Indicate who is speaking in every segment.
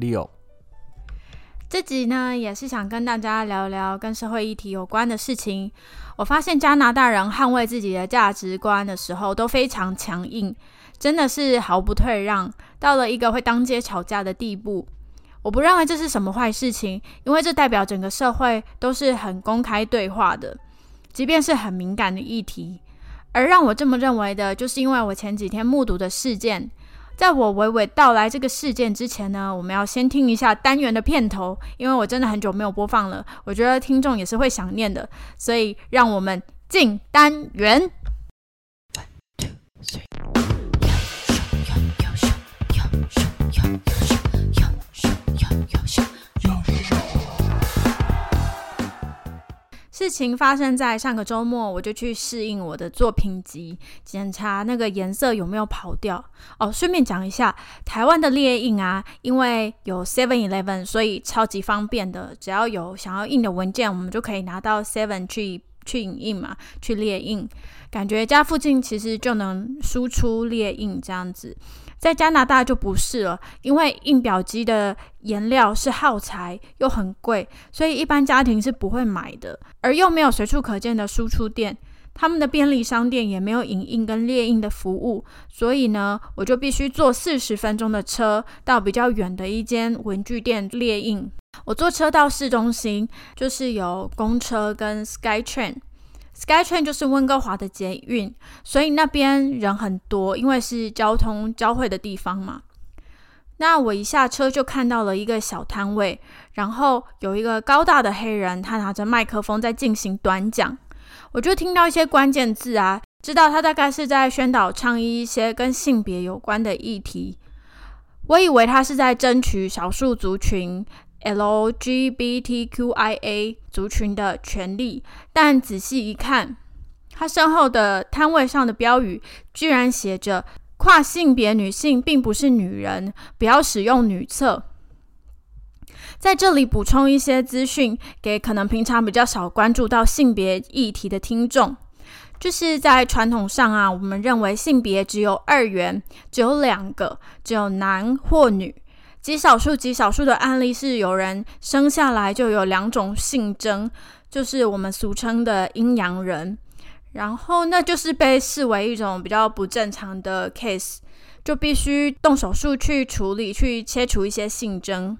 Speaker 1: Leo。
Speaker 2: 这集呢，也是想跟大家聊聊跟社会议题有关的事情。我发现加拿大人捍卫自己的价值观的时候都非常强硬，真的是毫不退让，到了一个会当街吵架的地步。我不认为这是什么坏事情，因为这代表整个社会都是很公开对话的，即便是很敏感的议题。而让我这么认为的，就是因为我前几天目睹的事件。在我娓娓道来这个事件之前呢，我们要先听一下单元的片头，因为我真的很久没有播放了，我觉得听众也是会想念的，所以让我们进单元。事情发生在上个周末，我就去适应我的作品集，检查那个颜色有没有跑掉。哦，顺便讲一下，台湾的列印啊，因为有 Seven Eleven，所以超级方便的。只要有想要印的文件，我们就可以拿到 Seven 去去影印嘛，去列印。感觉家附近其实就能输出列印这样子。在加拿大就不是了，因为印表机的颜料是耗材又很贵，所以一般家庭是不会买的，而又没有随处可见的输出店，他们的便利商店也没有影印跟列印的服务，所以呢，我就必须坐四十分钟的车到比较远的一间文具店列印。我坐车到市中心，就是有公车跟 SkyTrain。SkyTrain 就是温哥华的捷运，所以那边人很多，因为是交通交汇的地方嘛。那我一下车就看到了一个小摊位，然后有一个高大的黑人，他拿着麦克风在进行短讲，我就听到一些关键字啊，知道他大概是在宣导倡议一些跟性别有关的议题。我以为他是在争取少数族群。LGBTQIA 族群的权利，但仔细一看，他身后的摊位上的标语居然写着“跨性别女性并不是女人，不要使用女厕”。在这里补充一些资讯，给可能平常比较少关注到性别议题的听众，就是在传统上啊，我们认为性别只有二元，只有两个，只有男或女。极少数、极少数的案例是有人生下来就有两种性征，就是我们俗称的阴阳人，然后那就是被视为一种比较不正常的 case，就必须动手术去处理、去切除一些性征。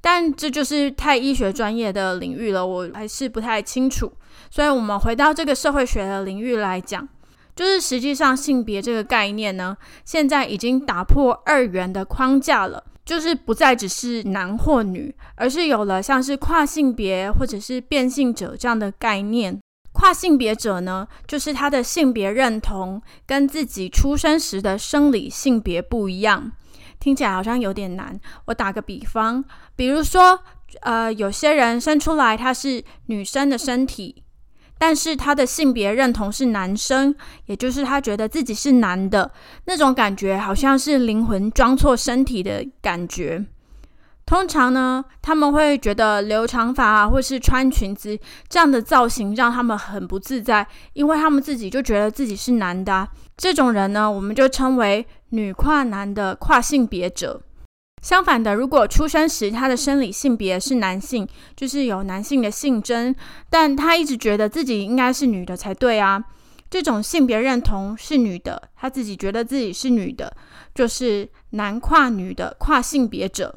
Speaker 2: 但这就是太医学专业的领域了，我还是不太清楚。所以，我们回到这个社会学的领域来讲，就是实际上性别这个概念呢，现在已经打破二元的框架了。就是不再只是男或女，而是有了像是跨性别或者是变性者这样的概念。跨性别者呢，就是他的性别认同跟自己出生时的生理性别不一样。听起来好像有点难。我打个比方，比如说，呃，有些人生出来他是女生的身体。但是他的性别认同是男生，也就是他觉得自己是男的，那种感觉好像是灵魂装错身体的感觉。通常呢，他们会觉得留长发啊，或是穿裙子这样的造型让他们很不自在，因为他们自己就觉得自己是男的啊。这种人呢，我们就称为女跨男的跨性别者。相反的，如果出生时他的生理性别是男性，就是有男性的性征，但他一直觉得自己应该是女的才对啊。这种性别认同是女的，他自己觉得自己是女的，就是男跨女的跨性别者。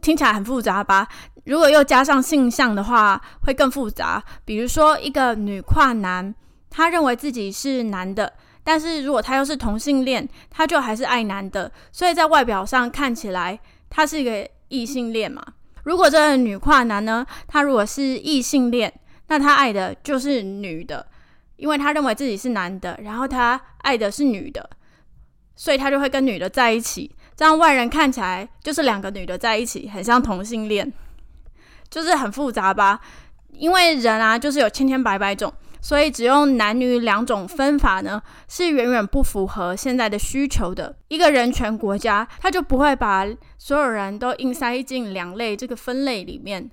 Speaker 2: 听起来很复杂吧？如果又加上性向的话，会更复杂。比如说，一个女跨男，他认为自己是男的。但是如果他又是同性恋，他就还是爱男的，所以在外表上看起来他是一个异性恋嘛。如果这个女跨男呢，他如果是异性恋，那他爱的就是女的，因为他认为自己是男的，然后他爱的是女的，所以他就会跟女的在一起。这样外人看起来就是两个女的在一起，很像同性恋，就是很复杂吧？因为人啊，就是有千千百百种，所以只用男女两种分法呢，是远远不符合现在的需求的。一个人权国家，他就不会把所有人都硬塞进两类这个分类里面。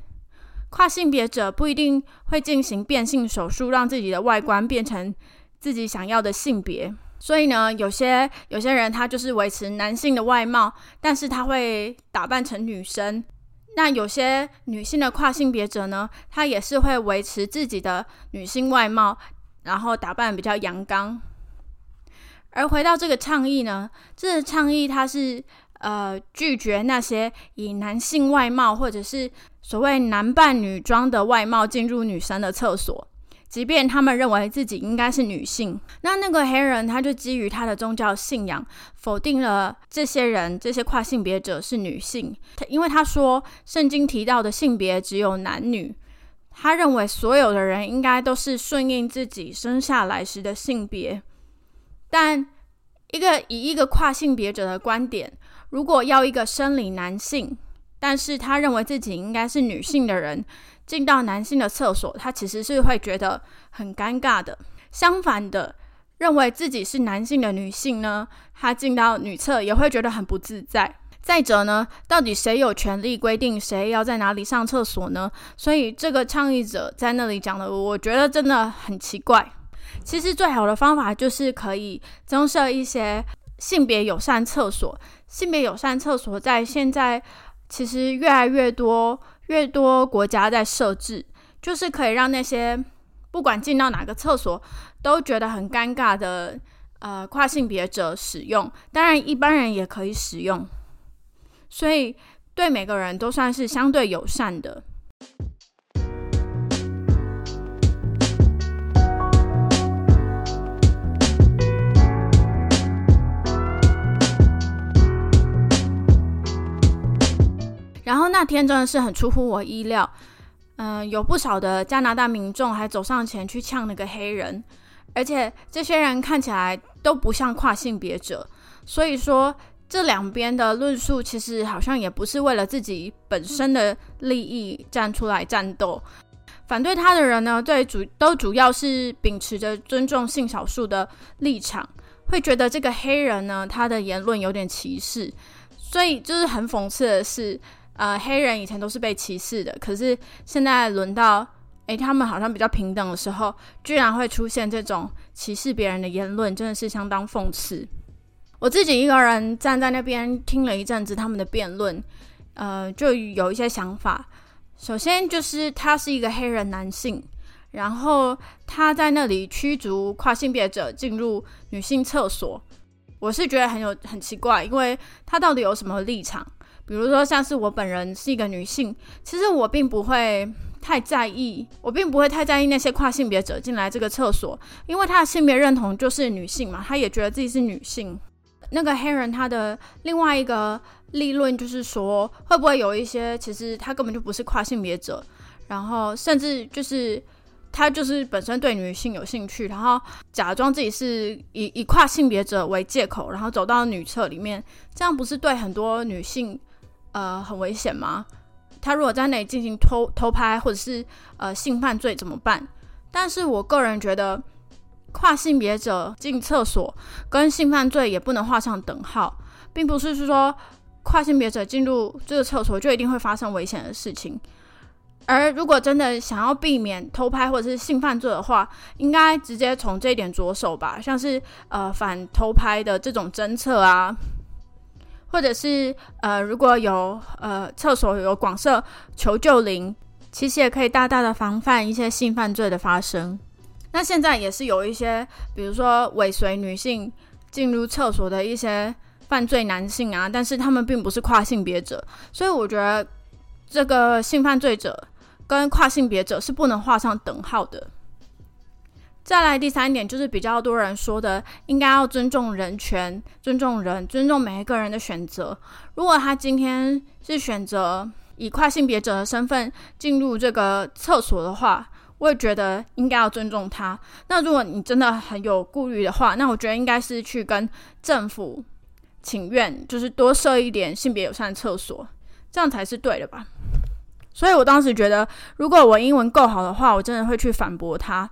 Speaker 2: 跨性别者不一定会进行变性手术，让自己的外观变成自己想要的性别。所以呢，有些有些人他就是维持男性的外貌，但是他会打扮成女生。那有些女性的跨性别者呢，她也是会维持自己的女性外貌，然后打扮比较阳刚。而回到这个倡议呢，这个倡议它是呃拒绝那些以男性外貌或者是所谓男扮女装的外貌进入女生的厕所。即便他们认为自己应该是女性，那那个黑人他就基于他的宗教信仰，否定了这些人这些跨性别者是女性。他因为他说圣经提到的性别只有男女，他认为所有的人应该都是顺应自己生下来时的性别。但一个以一个跨性别者的观点，如果要一个生理男性，但是他认为自己应该是女性的人。进到男性的厕所，他其实是会觉得很尴尬的。相反的，认为自己是男性的女性呢，她进到女厕也会觉得很不自在。再者呢，到底谁有权利规定谁要在哪里上厕所呢？所以这个倡议者在那里讲的，我觉得真的很奇怪。其实最好的方法就是可以增设一些性别友善厕所。性别友善厕所在现在其实越来越多。越多国家在设置，就是可以让那些不管进到哪个厕所都觉得很尴尬的呃跨性别者使用，当然一般人也可以使用，所以对每个人都算是相对友善的。那天真的是很出乎我意料，嗯，有不少的加拿大民众还走上前去呛那个黑人，而且这些人看起来都不像跨性别者，所以说这两边的论述其实好像也不是为了自己本身的利益站出来战斗，反对他的人呢，对主都主要是秉持着尊重性少数的立场，会觉得这个黑人呢他的言论有点歧视，所以就是很讽刺的是。呃，黑人以前都是被歧视的，可是现在轮到诶，他们好像比较平等的时候，居然会出现这种歧视别人的言论，真的是相当讽刺。我自己一个人站在那边听了一阵子他们的辩论，呃，就有一些想法。首先就是他是一个黑人男性，然后他在那里驱逐跨性别者进入女性厕所，我是觉得很有很奇怪，因为他到底有什么立场？比如说，像是我本人是一个女性，其实我并不会太在意，我并不会太在意那些跨性别者进来这个厕所，因为他的性别认同就是女性嘛，他也觉得自己是女性。那个黑人他的另外一个立论就是说，会不会有一些其实他根本就不是跨性别者，然后甚至就是他就是本身对女性有兴趣，然后假装自己是以以跨性别者为借口，然后走到女厕里面，这样不是对很多女性？呃，很危险吗？他如果在那里进行偷偷拍或者是呃性犯罪怎么办？但是我个人觉得，跨性别者进厕所跟性犯罪也不能画上等号，并不是说跨性别者进入这个厕所就一定会发生危险的事情。而如果真的想要避免偷拍或者是性犯罪的话，应该直接从这一点着手吧，像是呃反偷拍的这种侦测啊。或者是呃，如果有呃厕所有广设求救铃，其实也可以大大的防范一些性犯罪的发生。那现在也是有一些，比如说尾随女性进入厕所的一些犯罪男性啊，但是他们并不是跨性别者，所以我觉得这个性犯罪者跟跨性别者是不能画上等号的。再来第三点，就是比较多人说的，应该要尊重人权，尊重人，尊重每一个人的选择。如果他今天是选择以跨性别者的身份进入这个厕所的话，我也觉得应该要尊重他。那如果你真的很有顾虑的话，那我觉得应该是去跟政府请愿，就是多设一点性别友善的厕所，这样才是对的吧？所以我当时觉得，如果我英文够好的话，我真的会去反驳他。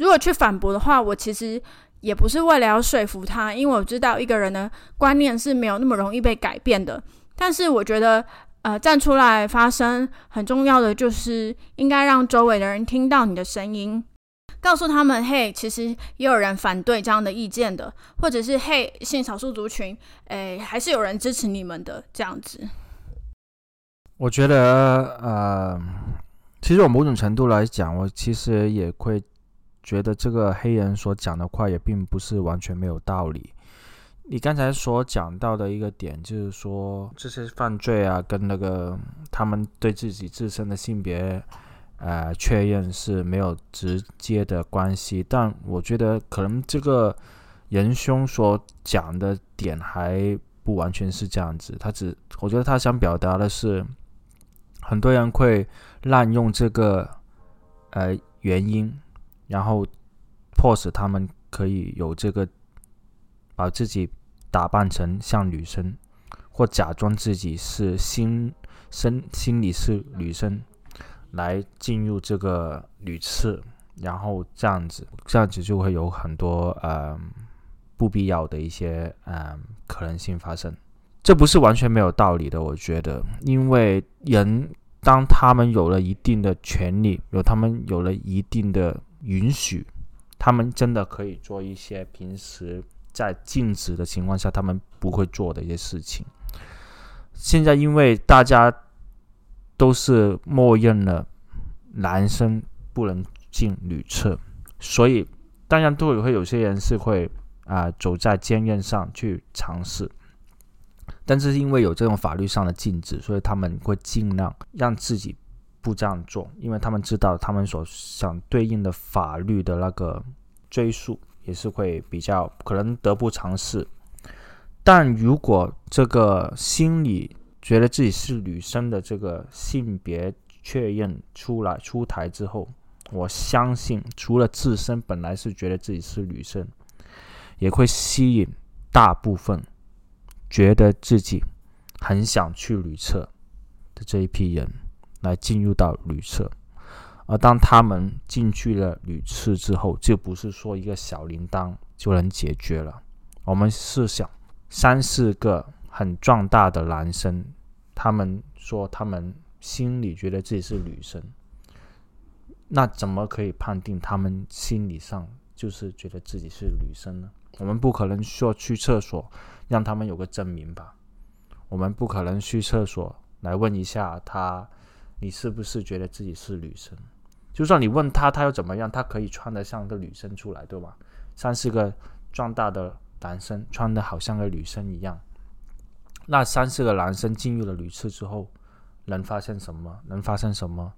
Speaker 2: 如果去反驳的话，我其实也不是为了要说服他，因为我知道一个人的观念是没有那么容易被改变的。但是我觉得，呃，站出来发声很重要的就是应该让周围的人听到你的声音，告诉他们，嘿，其实也有人反对这样的意见的，或者是嘿，性少数族群，诶，还是有人支持你们的这样子。
Speaker 1: 我觉得，呃，其实我某种程度来讲，我其实也会觉得这个黑人所讲的话也并不是完全没有道理。你刚才所讲到的一个点，就是说这些犯罪啊，跟那个他们对自己自身的性别，呃，确认是没有直接的关系。但我觉得可能这个仁兄所讲的点还不完全是这样子，他只我觉得他想表达的是。很多人会滥用这个呃原因，然后迫使他们可以有这个把自己打扮成像女生，或假装自己是心身心里是女生，来进入这个女厕，然后这样子，这样子就会有很多呃不必要的一些呃可能性发生。这不是完全没有道理的，我觉得，因为人。当他们有了一定的权利，有他们有了一定的允许，他们真的可以做一些平时在禁止的情况下他们不会做的一些事情。现在因为大家都是默认了男生不能进女厕，所以当然都会有些人是会啊走在坚韧上去尝试。但是因为有这种法律上的禁止，所以他们会尽量让自己不这样做，因为他们知道他们所想对应的法律的那个追溯也是会比较可能得不偿失。但如果这个心理觉得自己是女生的这个性别确认出来出台之后，我相信除了自身本来是觉得自己是女生，也会吸引大部分。觉得自己很想去旅测的这一批人来进入到旅测，而当他们进去了旅测之后，就不是说一个小铃铛就能解决了。我们试想，三四个很壮大的男生，他们说他们心里觉得自己是女生，那怎么可以判定他们心理上就是觉得自己是女生呢？我们不可能说去厕所。让他们有个证明吧。我们不可能去厕所来问一下他，你是不是觉得自己是女生？就算你问他，他又怎么样？他可以穿得像个女生出来，对吧？三四个壮大的男生穿的好像个女生一样，那三四个男生进入了女厕之后，能发生什么？能发生什么？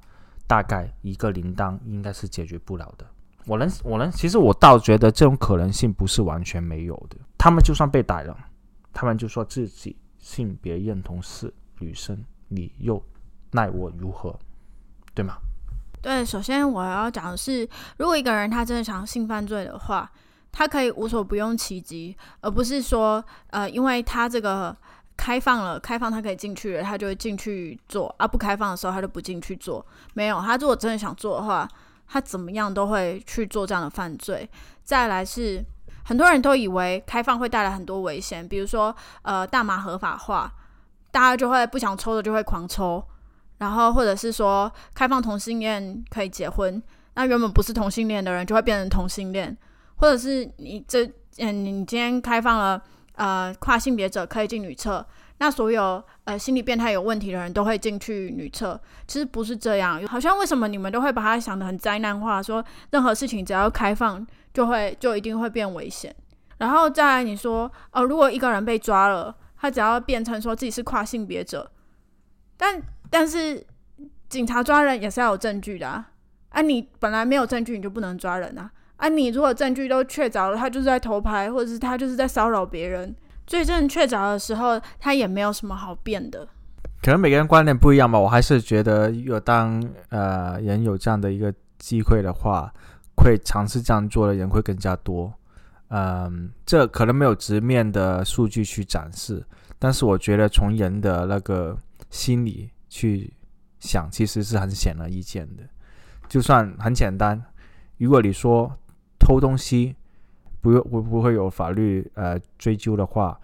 Speaker 1: 大概一个铃铛应该是解决不了的。我能，我能，其实我倒觉得这种可能性不是完全没有的。他们就算被逮了。他们就说自己性别认同是女生，你又奈我如何，对吗？
Speaker 2: 对，首先我要讲的是，如果一个人他真的想性犯罪的话，他可以无所不用其极，而不是说，呃，因为他这个开放了，开放他可以进去了，他就会进去做啊；不开放的时候，他就不进去做。没有，他如果真的想做的话，他怎么样都会去做这样的犯罪。再来是。很多人都以为开放会带来很多危险，比如说，呃，大麻合法化，大家就会不想抽的就会狂抽，然后或者是说开放同性恋可以结婚，那原本不是同性恋的人就会变成同性恋，或者是你这，嗯，你今天开放了，呃，跨性别者可以进女厕，那所有呃心理变态有问题的人都会进去女厕，其实不是这样，好像为什么你们都会把它想的很灾难化，说任何事情只要开放。就会就一定会变危险，然后再来你说哦，如果一个人被抓了，他只要变成说自己是跨性别者，但但是警察抓人也是要有证据的啊，啊你本来没有证据你就不能抓人啊，啊你如果证据都确凿了，他就是在偷拍或者是他就是在骚扰别人，罪证确凿的时候，他也没有什么好辩的。
Speaker 1: 可能每个人观点不一样吧，我还是觉得，有当呃人有这样的一个机会的话。会尝试这样做的人会更加多，嗯，这可能没有直面的数据去展示，但是我觉得从人的那个心理去想，其实是很显而易见的。就算很简单，如果你说偷东西不会不会有法律呃追究的话，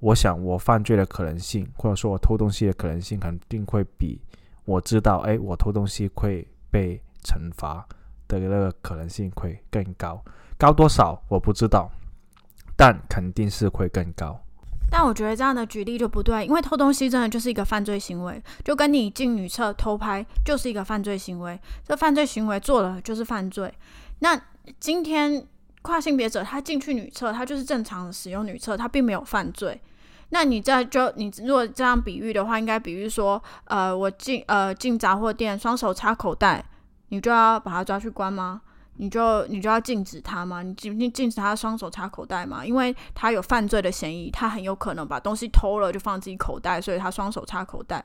Speaker 1: 我想我犯罪的可能性，或者说我偷东西的可能性，肯定会比我知道哎我偷东西会被惩罚的那个可能性会更高。高多少我不知道，但肯定是会更高。
Speaker 2: 但我觉得这样的举例就不对，因为偷东西真的就是一个犯罪行为，就跟你进女厕偷拍就是一个犯罪行为。这犯罪行为做了就是犯罪。那今天跨性别者他进去女厕，他就是正常使用女厕，他并没有犯罪。那你在就你如果这样比喻的话，应该比喻说，呃，我进呃进杂货店，双手插口袋，你就要把他抓去关吗？你就你就要禁止他吗？你禁禁禁止他双手插口袋吗？因为他有犯罪的嫌疑，他很有可能把东西偷了就放自己口袋，所以他双手插口袋。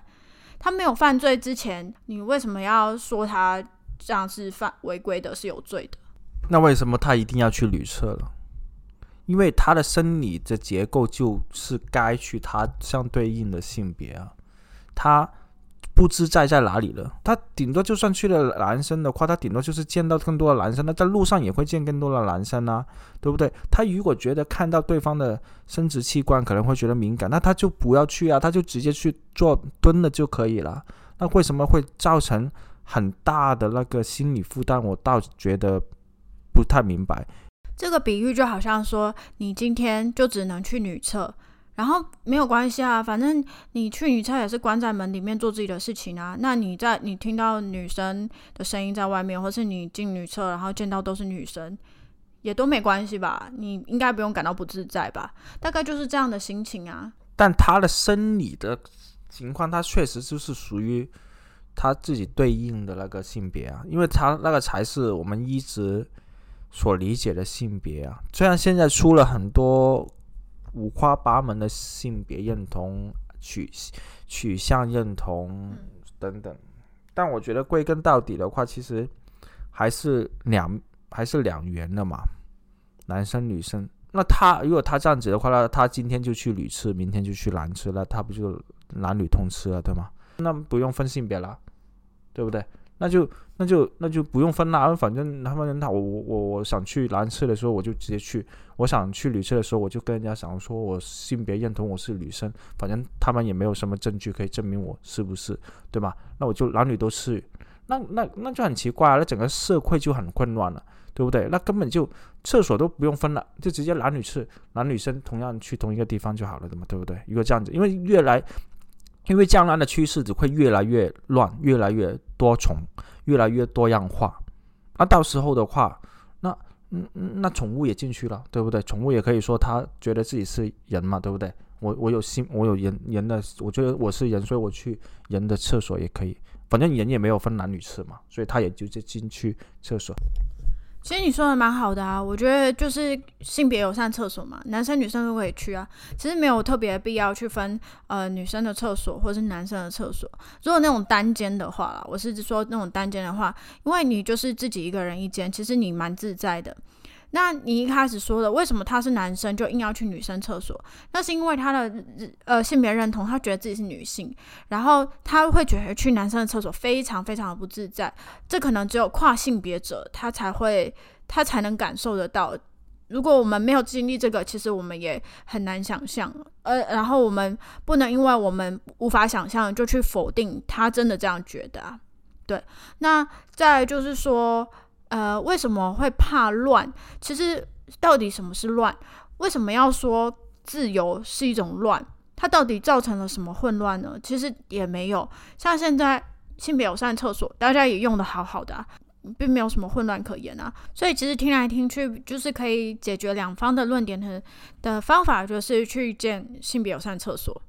Speaker 2: 他没有犯罪之前，你为什么要说他这样是犯违规的，是有罪的？
Speaker 1: 那为什么他一定要去旅社了？因为他的生理的结构就是该去他相对应的性别啊，他。不知在在哪里了。他顶多就算去了男生的话，他顶多就是见到更多的男生。那在路上也会见更多的男生啊，对不对？他如果觉得看到对方的生殖器官可能会觉得敏感，那他就不要去啊，他就直接去做蹲了就可以了。那为什么会造成很大的那个心理负担？我倒觉得不太明白。
Speaker 2: 这个比喻就好像说，你今天就只能去女厕。然后没有关系啊，反正你去女厕也是关在门里面做自己的事情啊。那你在你听到女生的声音在外面，或是你进女厕然后见到都是女生，也都没关系吧？你应该不用感到不自在吧？大概就是这样的心情啊。
Speaker 1: 但他的生理的情况，他确实就是属于他自己对应的那个性别啊，因为他那个才是我们一直所理解的性别啊。虽然现在出了很多。五花八门的性别认同、取取向认同等等，但我觉得归根到底的话，其实还是两还是两元的嘛，男生女生。那他如果他这样子的话，那他今天就去女厕，明天就去男厕，那他不就男女通吃了，对吗？那不用分性别了，对不对？那就那就那就不用分啦，反正他们他我我我我想去男厕的时候我就直接去，我想去女厕的时候我就跟人家讲说我性别认同我是女生，反正他们也没有什么证据可以证明我是不是，对吧？那我就男女都是，那那那就很奇怪，那整个社会就很混乱了，对不对？那根本就厕所都不用分了，就直接男女厕，男女生同样去同一个地方就好了的嘛，对不对？如果这样子，因为越来。因为将来的趋势只会越来越乱，越来越多重，越来越多样化。那到时候的话，那嗯那宠物也进去了，对不对？宠物也可以说他觉得自己是人嘛，对不对？我我有心，我有人人的，我觉得我是人，所以我去人的厕所也可以。反正人也没有分男女厕嘛，所以他也就进去厕所。
Speaker 2: 其实你说的蛮好的啊，我觉得就是性别有上厕所嘛，男生女生都可以去啊。其实没有特别必要去分呃女生的厕所或是男生的厕所。如果那种单间的话啦，我是说那种单间的话，因为你就是自己一个人一间，其实你蛮自在的。那你一开始说的，为什么他是男生就硬要去女生厕所？那是因为他的呃性别认同，他觉得自己是女性，然后他会觉得去男生的厕所非常非常的不自在。这可能只有跨性别者他才会，他才能感受得到。如果我们没有经历这个，其实我们也很难想象。呃，然后我们不能因为我们无法想象就去否定他真的这样觉得啊。对，那再就是说。呃，为什么会怕乱？其实到底什么是乱？为什么要说自由是一种乱？它到底造成了什么混乱呢？其实也没有，像现在性别友善厕所，大家也用的好好的，并没有什么混乱可言啊。所以其实听来听去，就是可以解决两方的论点的的方法，就是去建性别友善厕所。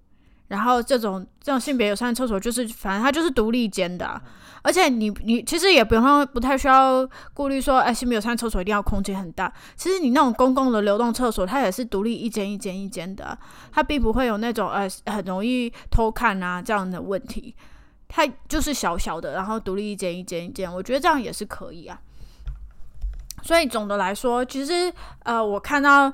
Speaker 2: 然后这种这种性别友善厕所，就是反正它就是独立间的，而且你你其实也不用不太需要顾虑说，哎，性别友善厕所一定要空间很大。其实你那种公共的流动厕所，它也是独立一间一间一间的，它并不会有那种呃很容易偷看啊这样的问题。它就是小小的，然后独立一间一间一间，我觉得这样也是可以啊。所以总的来说，其实呃，我看到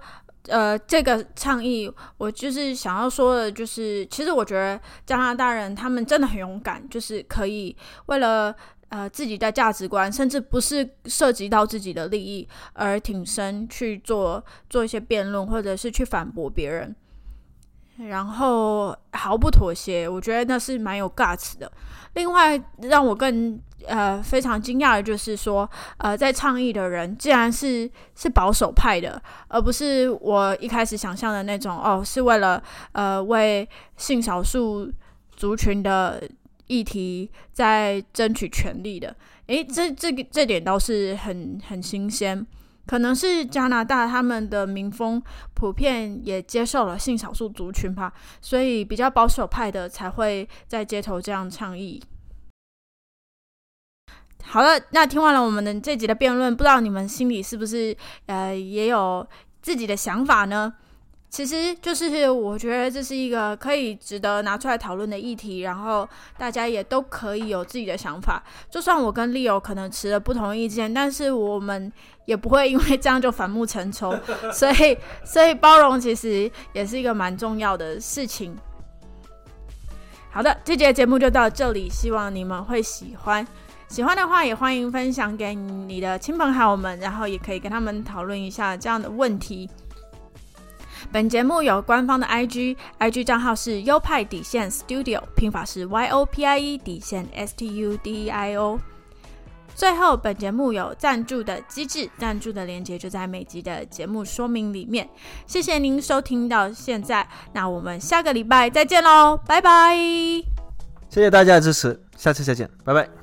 Speaker 2: 呃这个倡议，我就是想要说的，就是其实我觉得加拿大人他们真的很勇敢，就是可以为了呃自己的价值观，甚至不是涉及到自己的利益而挺身去做做一些辩论，或者是去反驳别人，然后毫不妥协。我觉得那是蛮有 guts 的。另外，让我更呃非常惊讶的就是说，呃，在倡议的人竟然是是保守派的，而不是我一开始想象的那种哦，是为了呃为性少数族群的议题在争取权利的。诶，这这个这点倒是很很新鲜，可能是加拿大他们的民风普遍也接受了性少数族群吧，所以比较保守派的才会在街头这样倡议。好了，那听完了我们的这集的辩论，不知道你们心里是不是呃也有自己的想法呢？其实就是我觉得这是一个可以值得拿出来讨论的议题，然后大家也都可以有自己的想法。就算我跟 Leo 可能持了不同意见，但是我们也不会因为这样就反目成仇。所以，所以包容其实也是一个蛮重要的事情。好的，这节节目就到这里，希望你们会喜欢。喜欢的话，也欢迎分享给你的亲朋好友们，然后也可以跟他们讨论一下这样的问题。本节目有官方的 IG，IG 账号是优派底线 Studio，拼法是 Y O P I E 底线 S T U D I O。最后，本节目有赞助的机制，赞助的链接就在每集的节目说明里面。谢谢您收听到现在，那我们下个礼拜再见喽，拜拜！
Speaker 1: 谢谢大家的支持，下次再见，拜拜。